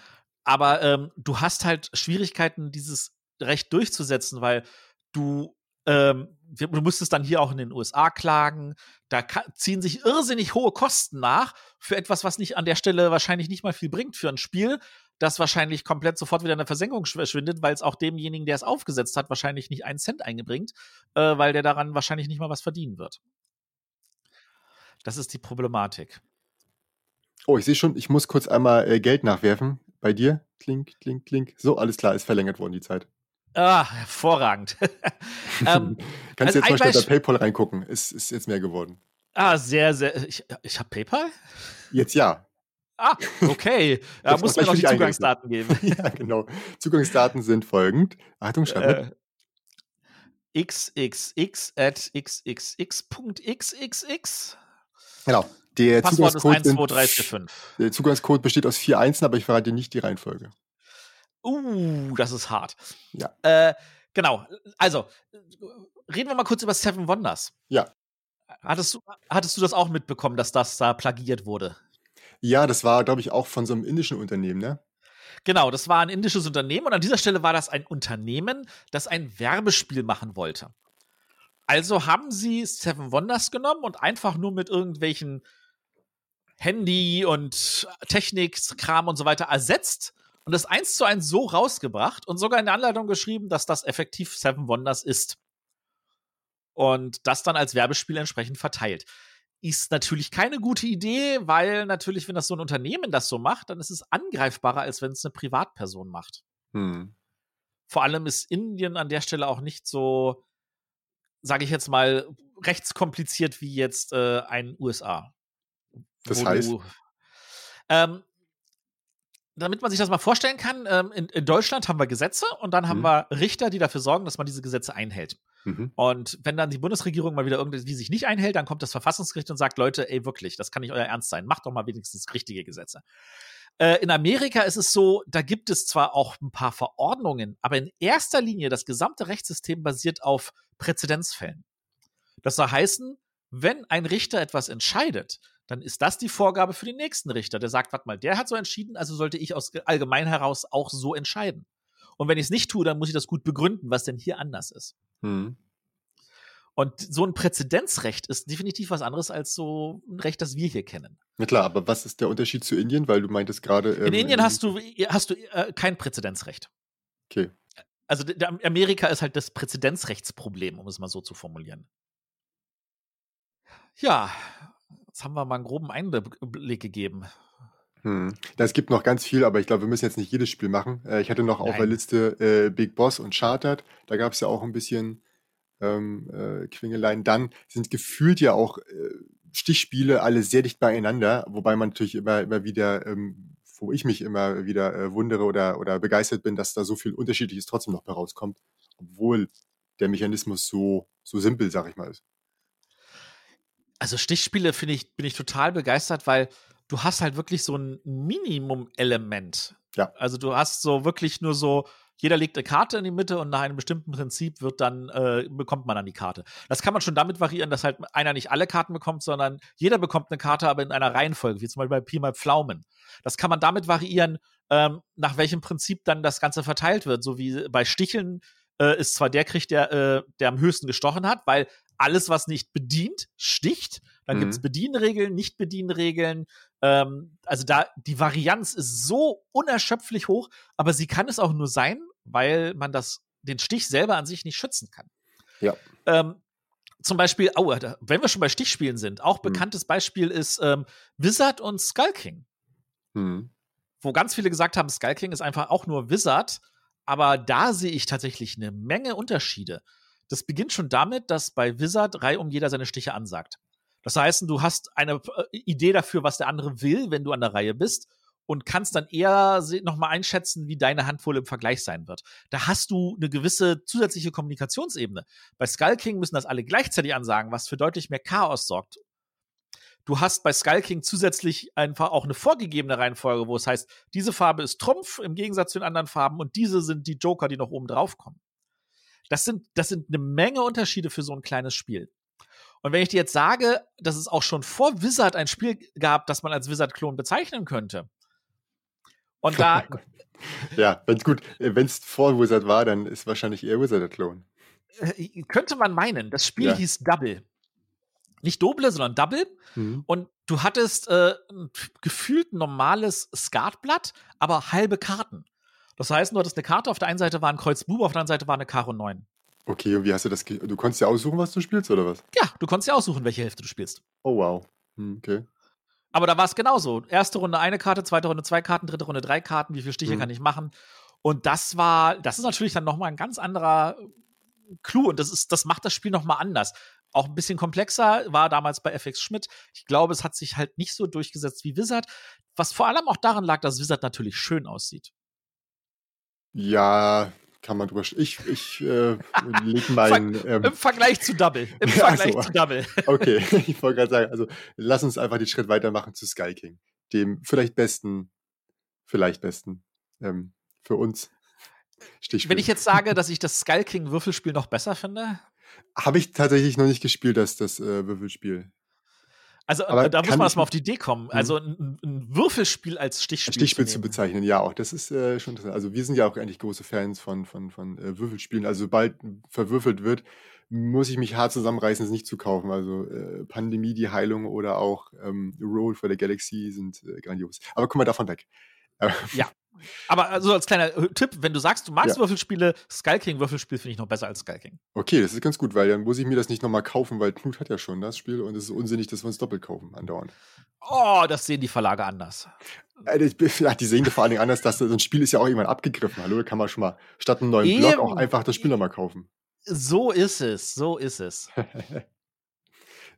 Aber ähm, du hast halt Schwierigkeiten, dieses Recht durchzusetzen, weil du, ähm, du müsstest dann hier auch in den USA klagen. Da ziehen sich irrsinnig hohe Kosten nach für etwas, was nicht an der Stelle wahrscheinlich nicht mal viel bringt für ein Spiel, das wahrscheinlich komplett sofort wieder in der Versenkung verschwindet, weil es auch demjenigen, der es aufgesetzt hat, wahrscheinlich nicht einen Cent eingebringt, äh, weil der daran wahrscheinlich nicht mal was verdienen wird. Das ist die Problematik. Oh, ich sehe schon, ich muss kurz einmal äh, Geld nachwerfen. Bei dir? Klink, klink, klink. So, alles klar, ist verlängert worden, die Zeit. Ah, hervorragend. ähm, Kannst also du jetzt mal schnell bei PayPal reingucken? Ist, ist jetzt mehr geworden. Ah, sehr, sehr. Ich, ich habe PayPal? Jetzt ja. Ah, okay. Da muss mir noch die Zugangsdaten geben. ja, genau. Zugangsdaten sind folgend. Achtung, schreib äh, xxx at xxx.xxx Genau. Der Passwort Zugangscode, ist 12345. Der Zugangscode besteht aus vier Einsen, aber ich verrate dir nicht die Reihenfolge. Uh, das ist hart. Ja. Äh, genau. Also, reden wir mal kurz über Seven Wonders. Ja. Hattest du, hattest du das auch mitbekommen, dass das da plagiert wurde? Ja, das war, glaube ich, auch von so einem indischen Unternehmen, ne? Genau, das war ein indisches Unternehmen und an dieser Stelle war das ein Unternehmen, das ein Werbespiel machen wollte. Also haben sie Seven Wonders genommen und einfach nur mit irgendwelchen Handy und Technikkram und so weiter ersetzt und das eins zu eins so rausgebracht und sogar in der Anleitung geschrieben, dass das effektiv Seven Wonders ist. Und das dann als Werbespiel entsprechend verteilt. Ist natürlich keine gute Idee, weil natürlich, wenn das so ein Unternehmen das so macht, dann ist es angreifbarer, als wenn es eine Privatperson macht. Hm. Vor allem ist Indien an der Stelle auch nicht so sage ich jetzt mal, rechtskompliziert wie jetzt äh, ein USA. Das heißt? Du, ähm, damit man sich das mal vorstellen kann, ähm, in, in, Deutschland haben wir Gesetze und dann haben mhm. wir Richter, die dafür sorgen, dass man diese Gesetze einhält. Mhm. Und wenn dann die Bundesregierung mal wieder irgendwie sich nicht einhält, dann kommt das Verfassungsgericht und sagt, Leute, ey, wirklich, das kann nicht euer Ernst sein. Macht doch mal wenigstens richtige Gesetze. Äh, in Amerika ist es so, da gibt es zwar auch ein paar Verordnungen, aber in erster Linie das gesamte Rechtssystem basiert auf Präzedenzfällen. Das soll heißen, wenn ein Richter etwas entscheidet, dann ist das die Vorgabe für den nächsten Richter. Der sagt, warte mal, der hat so entschieden, also sollte ich aus allgemein heraus auch so entscheiden. Und wenn ich es nicht tue, dann muss ich das gut begründen, was denn hier anders ist. Hm. Und so ein Präzedenzrecht ist definitiv was anderes als so ein Recht, das wir hier kennen. Ja klar, aber was ist der Unterschied zu Indien? Weil du meintest gerade. Ähm, in Indien hast du, hast du äh, kein Präzedenzrecht. Okay. Also Amerika ist halt das Präzedenzrechtsproblem, um es mal so zu formulieren. Ja, jetzt haben wir mal einen groben Einblick gegeben. Hm. Es gibt noch ganz viel, aber ich glaube, wir müssen jetzt nicht jedes Spiel machen. Äh, ich hatte noch Nein. auf der Liste äh, Big Boss und Chartered. Da gab es ja auch ein bisschen ähm, äh, Quingeleien. Dann sind gefühlt ja auch äh, Stichspiele alle sehr dicht beieinander, wobei man natürlich immer, immer wieder, ähm, wo ich mich immer wieder äh, wundere oder, oder begeistert bin, dass da so viel Unterschiedliches trotzdem noch bei rauskommt, obwohl der Mechanismus so, so simpel, sag ich mal, ist. Also Stichspiele finde ich, bin ich total begeistert, weil du hast halt wirklich so ein Minimum-Element. Ja. Also du hast so wirklich nur so, jeder legt eine Karte in die Mitte und nach einem bestimmten Prinzip wird dann, äh, bekommt man dann die Karte. Das kann man schon damit variieren, dass halt einer nicht alle Karten bekommt, sondern jeder bekommt eine Karte, aber in einer Reihenfolge, wie zum Beispiel bei Pi mal Pflaumen. Das kann man damit variieren, ähm, nach welchem Prinzip dann das Ganze verteilt wird. So wie bei Sticheln äh, ist zwar der kriegt, der, äh, der am höchsten gestochen hat, weil alles, was nicht bedient, sticht. Dann mhm. gibt es Bedienregeln, Nicht-Bedienregeln. Ähm, also da, die Varianz ist so unerschöpflich hoch, aber sie kann es auch nur sein, weil man das, den Stich selber an sich nicht schützen kann. Ja. Ähm, zum Beispiel, oh, wenn wir schon bei Stichspielen sind, auch mhm. bekanntes Beispiel ist ähm, Wizard und Skull King. Mhm. Wo ganz viele gesagt haben, Skull King ist einfach auch nur Wizard, aber da sehe ich tatsächlich eine Menge Unterschiede. Das beginnt schon damit, dass bei Wizard Reihe um jeder seine Stiche ansagt. Das heißt, du hast eine äh, Idee dafür, was der andere will, wenn du an der Reihe bist und kannst dann eher nochmal einschätzen, wie deine Hand wohl im Vergleich sein wird. Da hast du eine gewisse zusätzliche Kommunikationsebene. Bei Skull King müssen das alle gleichzeitig ansagen, was für deutlich mehr Chaos sorgt. Du hast bei Skull King zusätzlich einfach auch eine vorgegebene Reihenfolge, wo es heißt, diese Farbe ist Trumpf im Gegensatz zu den anderen Farben und diese sind die Joker, die noch oben drauf kommen. Das sind, das sind eine Menge Unterschiede für so ein kleines Spiel. Und wenn ich dir jetzt sage, dass es auch schon vor Wizard ein Spiel gab, das man als Wizard-Klon bezeichnen könnte. Und da. ja, wenn gut, wenn es vor Wizard war, dann ist wahrscheinlich eher Wizard-Klon. Äh, könnte man meinen. Das Spiel ja. hieß Double. Nicht Doble, sondern Double. Mhm. Und du hattest äh, gefühlt normales Skatblatt, aber halbe Karten. Das heißt, du hattest eine Karte, auf der einen Seite war ein Kreuz Bub, auf der anderen Seite war eine Karo 9. Okay, und wie hast du das? Du konntest ja aussuchen, was du spielst, oder was? Ja, du konntest ja aussuchen, welche Hälfte du spielst. Oh, wow. Hm, okay. Aber da war es genauso. Erste Runde eine Karte, zweite Runde zwei Karten, dritte Runde drei Karten. Wie viele Stiche hm. kann ich machen? Und das war, das ist natürlich dann nochmal ein ganz anderer Clou. Und das ist, das macht das Spiel nochmal anders. Auch ein bisschen komplexer, war damals bei FX Schmidt. Ich glaube, es hat sich halt nicht so durchgesetzt wie Wizard. Was vor allem auch daran lag, dass Wizard natürlich schön aussieht. Ja, kann man drüber. Ich, ich äh, leg meinen. Ähm, Im Vergleich zu Double. Im Vergleich so, zu Double. Okay, ich wollte gerade sagen, also lass uns einfach den Schritt weitermachen zu Sky King. Dem vielleicht besten, vielleicht besten ähm, für uns. Stichspiel. Wenn ich jetzt sage, dass ich das Skull King Würfelspiel noch besser finde? Habe ich tatsächlich noch nicht gespielt, das, das äh, Würfelspiel. Also Aber da muss man erstmal auf die Idee kommen. Also ein, ein Würfelspiel als Stichspiel. Stichspiel zu, zu, bezeichnen, ja auch. Das ist äh, schon interessant. Also wir sind ja auch eigentlich große Fans von, von, von äh, Würfelspielen. Also sobald verwürfelt wird, muss ich mich hart zusammenreißen, es nicht zu kaufen. Also äh, Pandemie, die Heilung oder auch ähm, Roll for the Galaxy sind äh, grandios. Aber kommen wir davon weg. ja, aber also als kleiner äh, Tipp, wenn du sagst, du magst ja. Würfelspiele, Skull King Würfelspiel finde ich noch besser als Skull King. Okay, das ist ganz gut, weil dann muss ich mir das nicht nochmal kaufen, weil Knut hat ja schon das Spiel und es ist unsinnig, dass wir uns doppelt kaufen andauernd. Oh, das sehen die Verlage anders. Äh, die sehen vor allen Dingen anders, dass so ein Spiel ist ja auch irgendwann abgegriffen. Hallo, da kann man schon mal statt einem neuen Eben. Blog auch einfach das Spiel nochmal kaufen. So ist es, so ist es.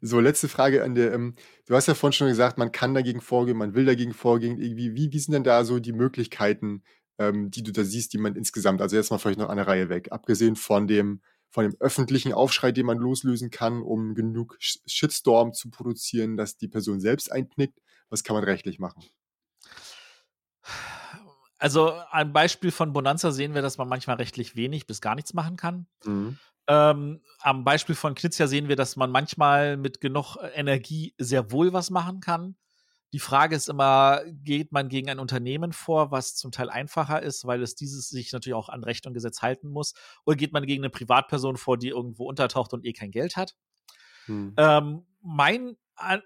So, letzte Frage an der. Ähm, du hast ja vorhin schon gesagt, man kann dagegen vorgehen, man will dagegen vorgehen. Irgendwie, wie, wie sind denn da so die Möglichkeiten, ähm, die du da siehst, die man insgesamt, also jetzt mal vielleicht noch eine Reihe weg, abgesehen von dem, von dem öffentlichen Aufschrei, den man loslösen kann, um genug Shitstorm zu produzieren, dass die Person selbst einknickt, was kann man rechtlich machen? Also ein Beispiel von Bonanza sehen wir, dass man manchmal rechtlich wenig bis gar nichts machen kann. Mhm. Ähm, am Beispiel von Knizia sehen wir, dass man manchmal mit genug äh, Energie sehr wohl was machen kann. Die Frage ist immer, geht man gegen ein Unternehmen vor, was zum Teil einfacher ist, weil es dieses sich natürlich auch an Recht und Gesetz halten muss, oder geht man gegen eine Privatperson vor, die irgendwo untertaucht und eh kein Geld hat? Hm. Ähm, mein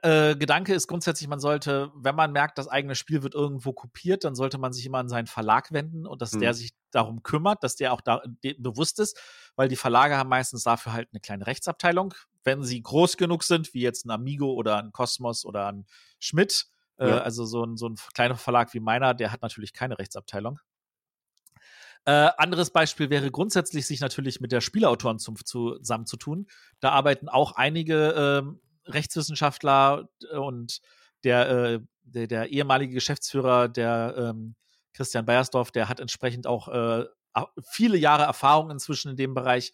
äh, Gedanke ist grundsätzlich, man sollte, wenn man merkt, das eigene Spiel wird irgendwo kopiert, dann sollte man sich immer an seinen Verlag wenden und dass hm. der sich darum kümmert, dass der auch da bewusst ist, weil die Verlage haben meistens dafür halt eine kleine Rechtsabteilung. Wenn sie groß genug sind, wie jetzt ein Amigo oder ein Kosmos oder ein Schmidt, äh, ja. also so ein, so ein kleiner Verlag wie meiner, der hat natürlich keine Rechtsabteilung. Äh, anderes Beispiel wäre grundsätzlich, sich natürlich mit der Spielautoren zum, zusammenzutun. Da arbeiten auch einige äh, Rechtswissenschaftler und der, äh, der, der, ehemalige Geschäftsführer, der ähm, Christian Beiersdorf, der hat entsprechend auch äh, viele Jahre Erfahrung inzwischen in dem Bereich.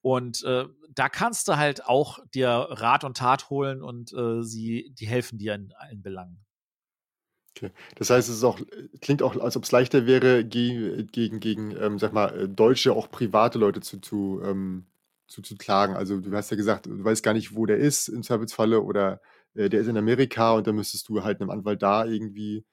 Und äh, da kannst du halt auch dir Rat und Tat holen und äh, sie, die helfen dir in allen Belangen. Okay. Das heißt, es auch, klingt auch, als ob es leichter wäre, gegen, gegen, gegen ähm, sag mal, äh, deutsche, auch private Leute zu, zu, ähm, zu, zu klagen. Also du hast ja gesagt, du weißt gar nicht, wo der ist im Zweifelsfalle oder äh, der ist in Amerika und dann müsstest du halt einem Anwalt da irgendwie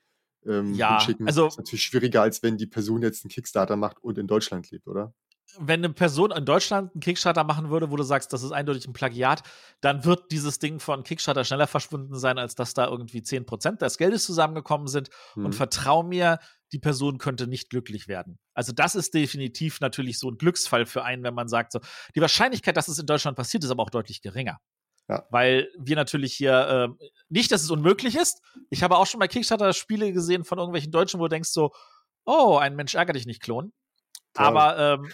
ähm, ja, hinschicken. Also, das ist natürlich schwieriger, als wenn die Person jetzt einen Kickstarter macht und in Deutschland lebt, oder? wenn eine Person in Deutschland einen Kickstarter machen würde, wo du sagst, das ist eindeutig ein Plagiat, dann wird dieses Ding von Kickstarter schneller verschwunden sein, als dass da irgendwie 10% des Geldes zusammengekommen sind. Hm. Und mhm. vertrau mir, die Person könnte nicht glücklich werden. Also das ist definitiv natürlich so ein Glücksfall für einen, wenn man sagt, so, die Wahrscheinlichkeit, dass es in Deutschland passiert, ist aber auch deutlich geringer. Ja. Weil wir natürlich hier, äh, nicht, dass es unmöglich ist. Ich habe auch schon bei Kickstarter Spiele gesehen von irgendwelchen Deutschen, wo du denkst so, oh, ein Mensch ärgert dich nicht, Klon. Toll. Aber ähm,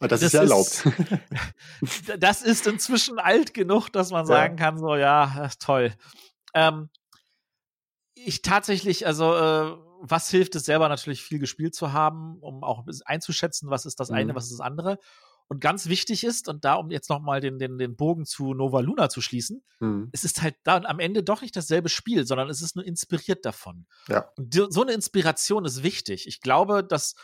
Ah, das, das, ist ja erlaubt. Ist, das ist inzwischen alt genug, dass man sagen ja. kann, so, ja, toll. Ähm, ich tatsächlich, also, äh, was hilft es selber natürlich viel gespielt zu haben, um auch einzuschätzen, was ist das eine, mhm. was ist das andere. Und ganz wichtig ist, und da, um jetzt nochmal den, den, den Bogen zu Nova Luna zu schließen, mhm. es ist halt dann am Ende doch nicht dasselbe Spiel, sondern es ist nur inspiriert davon. Ja. Und die, so eine Inspiration ist wichtig. Ich glaube, dass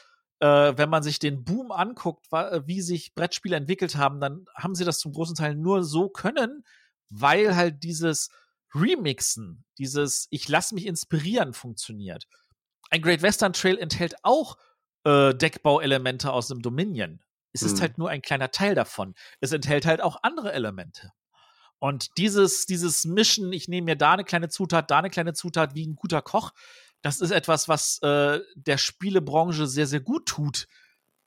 äh, wenn man sich den Boom anguckt, äh, wie sich Brettspiele entwickelt haben, dann haben sie das zum großen Teil nur so können, weil halt dieses Remixen, dieses Ich lasse mich inspirieren funktioniert. Ein Great Western Trail enthält auch äh, Deckbauelemente aus dem Dominion. Es ist halt nur ein kleiner Teil davon. Es enthält halt auch andere Elemente. Und dieses, dieses Mischen, ich nehme mir da eine kleine Zutat, da eine kleine Zutat, wie ein guter Koch, das ist etwas, was äh, der Spielebranche sehr, sehr gut tut,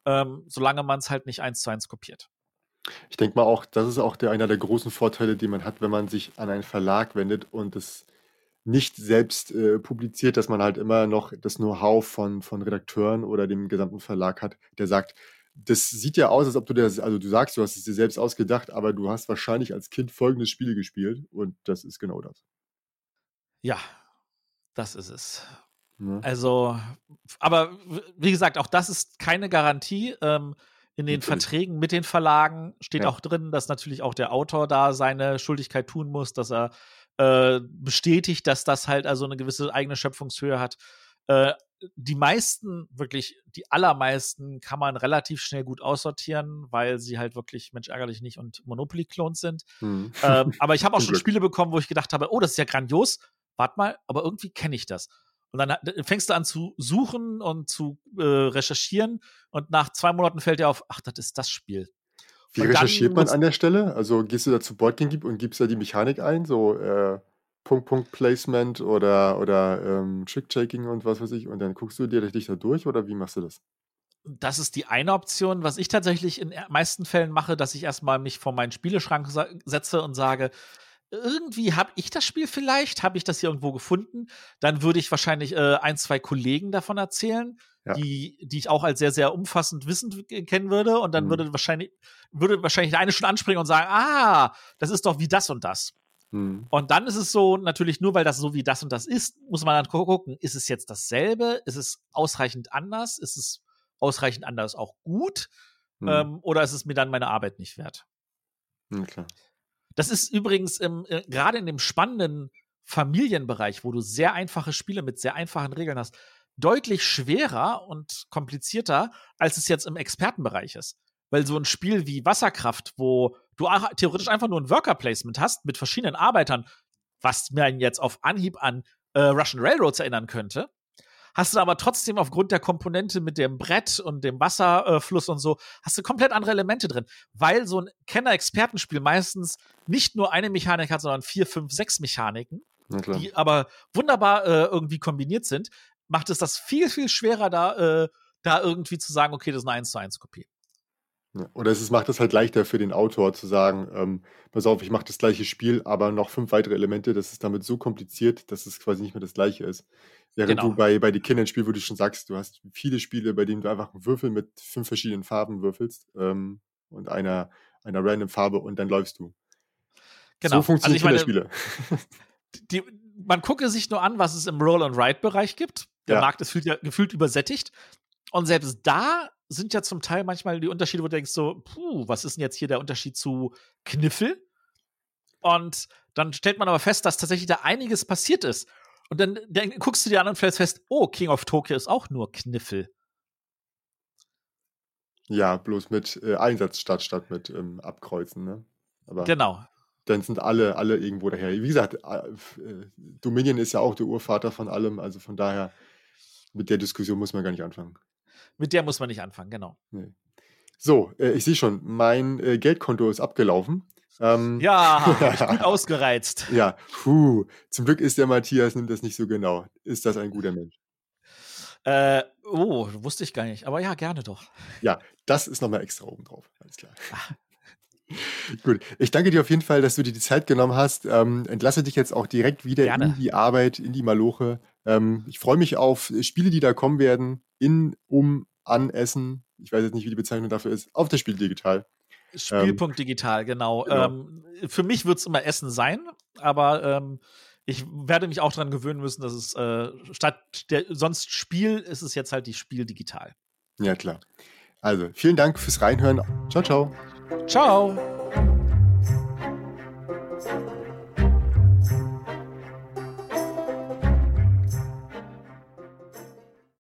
ähm, solange man es halt nicht eins zu eins kopiert. Ich denke mal auch, das ist auch der, einer der großen Vorteile, die man hat, wenn man sich an einen Verlag wendet und es nicht selbst äh, publiziert, dass man halt immer noch das Know-how von, von Redakteuren oder dem gesamten Verlag hat, der sagt, das sieht ja aus, als ob du das, also du sagst, du hast es dir selbst ausgedacht, aber du hast wahrscheinlich als Kind folgendes Spiel gespielt und das ist genau das. Ja, das ist es. Ne? Also, aber wie gesagt, auch das ist keine Garantie. Ähm, in den natürlich. Verträgen mit den Verlagen steht ja. auch drin, dass natürlich auch der Autor da seine Schuldigkeit tun muss, dass er äh, bestätigt, dass das halt also eine gewisse eigene Schöpfungshöhe hat. Äh, die meisten, wirklich die allermeisten, kann man relativ schnell gut aussortieren, weil sie halt wirklich Mensch ärgerlich nicht und Monopoly-Klons sind. Hm. Ähm, aber ich habe auch schon. Spiele bekommen, wo ich gedacht habe, oh, das ist ja grandios. Warte mal, aber irgendwie kenne ich das. Und dann fängst du an zu suchen und zu äh, recherchieren und nach zwei Monaten fällt dir auf, ach, das ist das Spiel. Wie und recherchiert man an der Stelle? Also gehst du da zu Boardgame und gibst da die Mechanik ein, so äh, Punkt, Punkt, Placement oder, oder ähm, Trick-Taking und was weiß ich und dann guckst du dir dich da durch oder wie machst du das? Das ist die eine Option. Was ich tatsächlich in meisten Fällen mache, dass ich erstmal mich vor meinen Spieleschrank setze und sage, irgendwie habe ich das Spiel vielleicht, habe ich das hier irgendwo gefunden, dann würde ich wahrscheinlich äh, ein, zwei Kollegen davon erzählen, ja. die, die ich auch als sehr, sehr umfassend wissend kennen würde. Und dann mhm. würde wahrscheinlich, würde wahrscheinlich der eine schon anspringen und sagen, ah, das ist doch wie das und das. Mhm. Und dann ist es so, natürlich nur weil das so wie das und das ist, muss man dann gucken, ist es jetzt dasselbe? Ist es ausreichend anders? Ist es ausreichend anders auch gut? Mhm. Ähm, oder ist es mir dann meine Arbeit nicht wert? Klar. Das ist übrigens ähm, äh, gerade in dem spannenden Familienbereich, wo du sehr einfache Spiele mit sehr einfachen Regeln hast, deutlich schwerer und komplizierter, als es jetzt im Expertenbereich ist. Weil so ein Spiel wie Wasserkraft, wo du theoretisch einfach nur ein Worker-Placement hast mit verschiedenen Arbeitern, was mir jetzt auf Anhieb an äh, Russian Railroads erinnern könnte, hast du aber trotzdem aufgrund der Komponente mit dem Brett und dem Wasserfluss und so, hast du komplett andere Elemente drin, weil so ein Kenner-Expertenspiel meistens nicht nur eine Mechanik hat, sondern vier, fünf, sechs Mechaniken, die aber wunderbar äh, irgendwie kombiniert sind, macht es das viel, viel schwerer, da, äh, da irgendwie zu sagen, okay, das ist eine 1 zu 1 Kopie. Oder es macht es halt leichter für den Autor zu sagen, ähm, pass auf, ich mache das gleiche Spiel, aber noch fünf weitere Elemente, das ist damit so kompliziert, dass es quasi nicht mehr das gleiche ist. Während genau. du bei, bei den Kindern Spielen, wo du schon sagst, du hast viele Spiele, bei denen du einfach einen Würfel mit fünf verschiedenen Farben würfelst ähm, und einer, einer random Farbe und dann läufst du. Genau. So funktioniert also. Die, man gucke sich nur an, was es im Roll-and-Ride-Bereich gibt. Der ja. Markt ist gefühlt, gefühlt übersättigt. Und selbst da sind ja zum Teil manchmal die Unterschiede, wo du denkst so, puh, was ist denn jetzt hier der Unterschied zu Kniffel? Und dann stellt man aber fest, dass tatsächlich da einiges passiert ist. Und dann, dann guckst du dir an und stellst fest, oh, King of Tokyo ist auch nur Kniffel. Ja, bloß mit äh, Einsatz statt, statt mit ähm, Abkreuzen, ne? Aber genau. Dann sind alle, alle irgendwo daher. Wie gesagt, äh, äh, Dominion ist ja auch der Urvater von allem, also von daher, mit der Diskussion muss man gar nicht anfangen. Mit der muss man nicht anfangen, genau. Nee. So, äh, ich sehe schon, mein äh, Geldkonto ist abgelaufen. Ähm, ja, gut ausgereizt. Ja, puh. Zum Glück ist der Matthias, nimmt das nicht so genau. Ist das ein guter Mensch? Äh, oh, wusste ich gar nicht. Aber ja, gerne doch. Ja, das ist nochmal extra oben drauf. Alles klar. Ah. Gut, ich danke dir auf jeden Fall, dass du dir die Zeit genommen hast. Ähm, entlasse dich jetzt auch direkt wieder Gerne. in die Arbeit, in die Maloche. Ähm, ich freue mich auf Spiele, die da kommen werden, in, um, an Essen. Ich weiß jetzt nicht, wie die Bezeichnung dafür ist. Auf das Spiel digital. Spielpunkt ähm, digital, genau. genau. Ähm, für mich wird es immer Essen sein, aber ähm, ich werde mich auch daran gewöhnen müssen, dass es äh, statt der sonst Spiel ist es jetzt halt die Spiel digital. Ja, klar. Also, vielen Dank fürs Reinhören. Ciao, ciao. Ciao.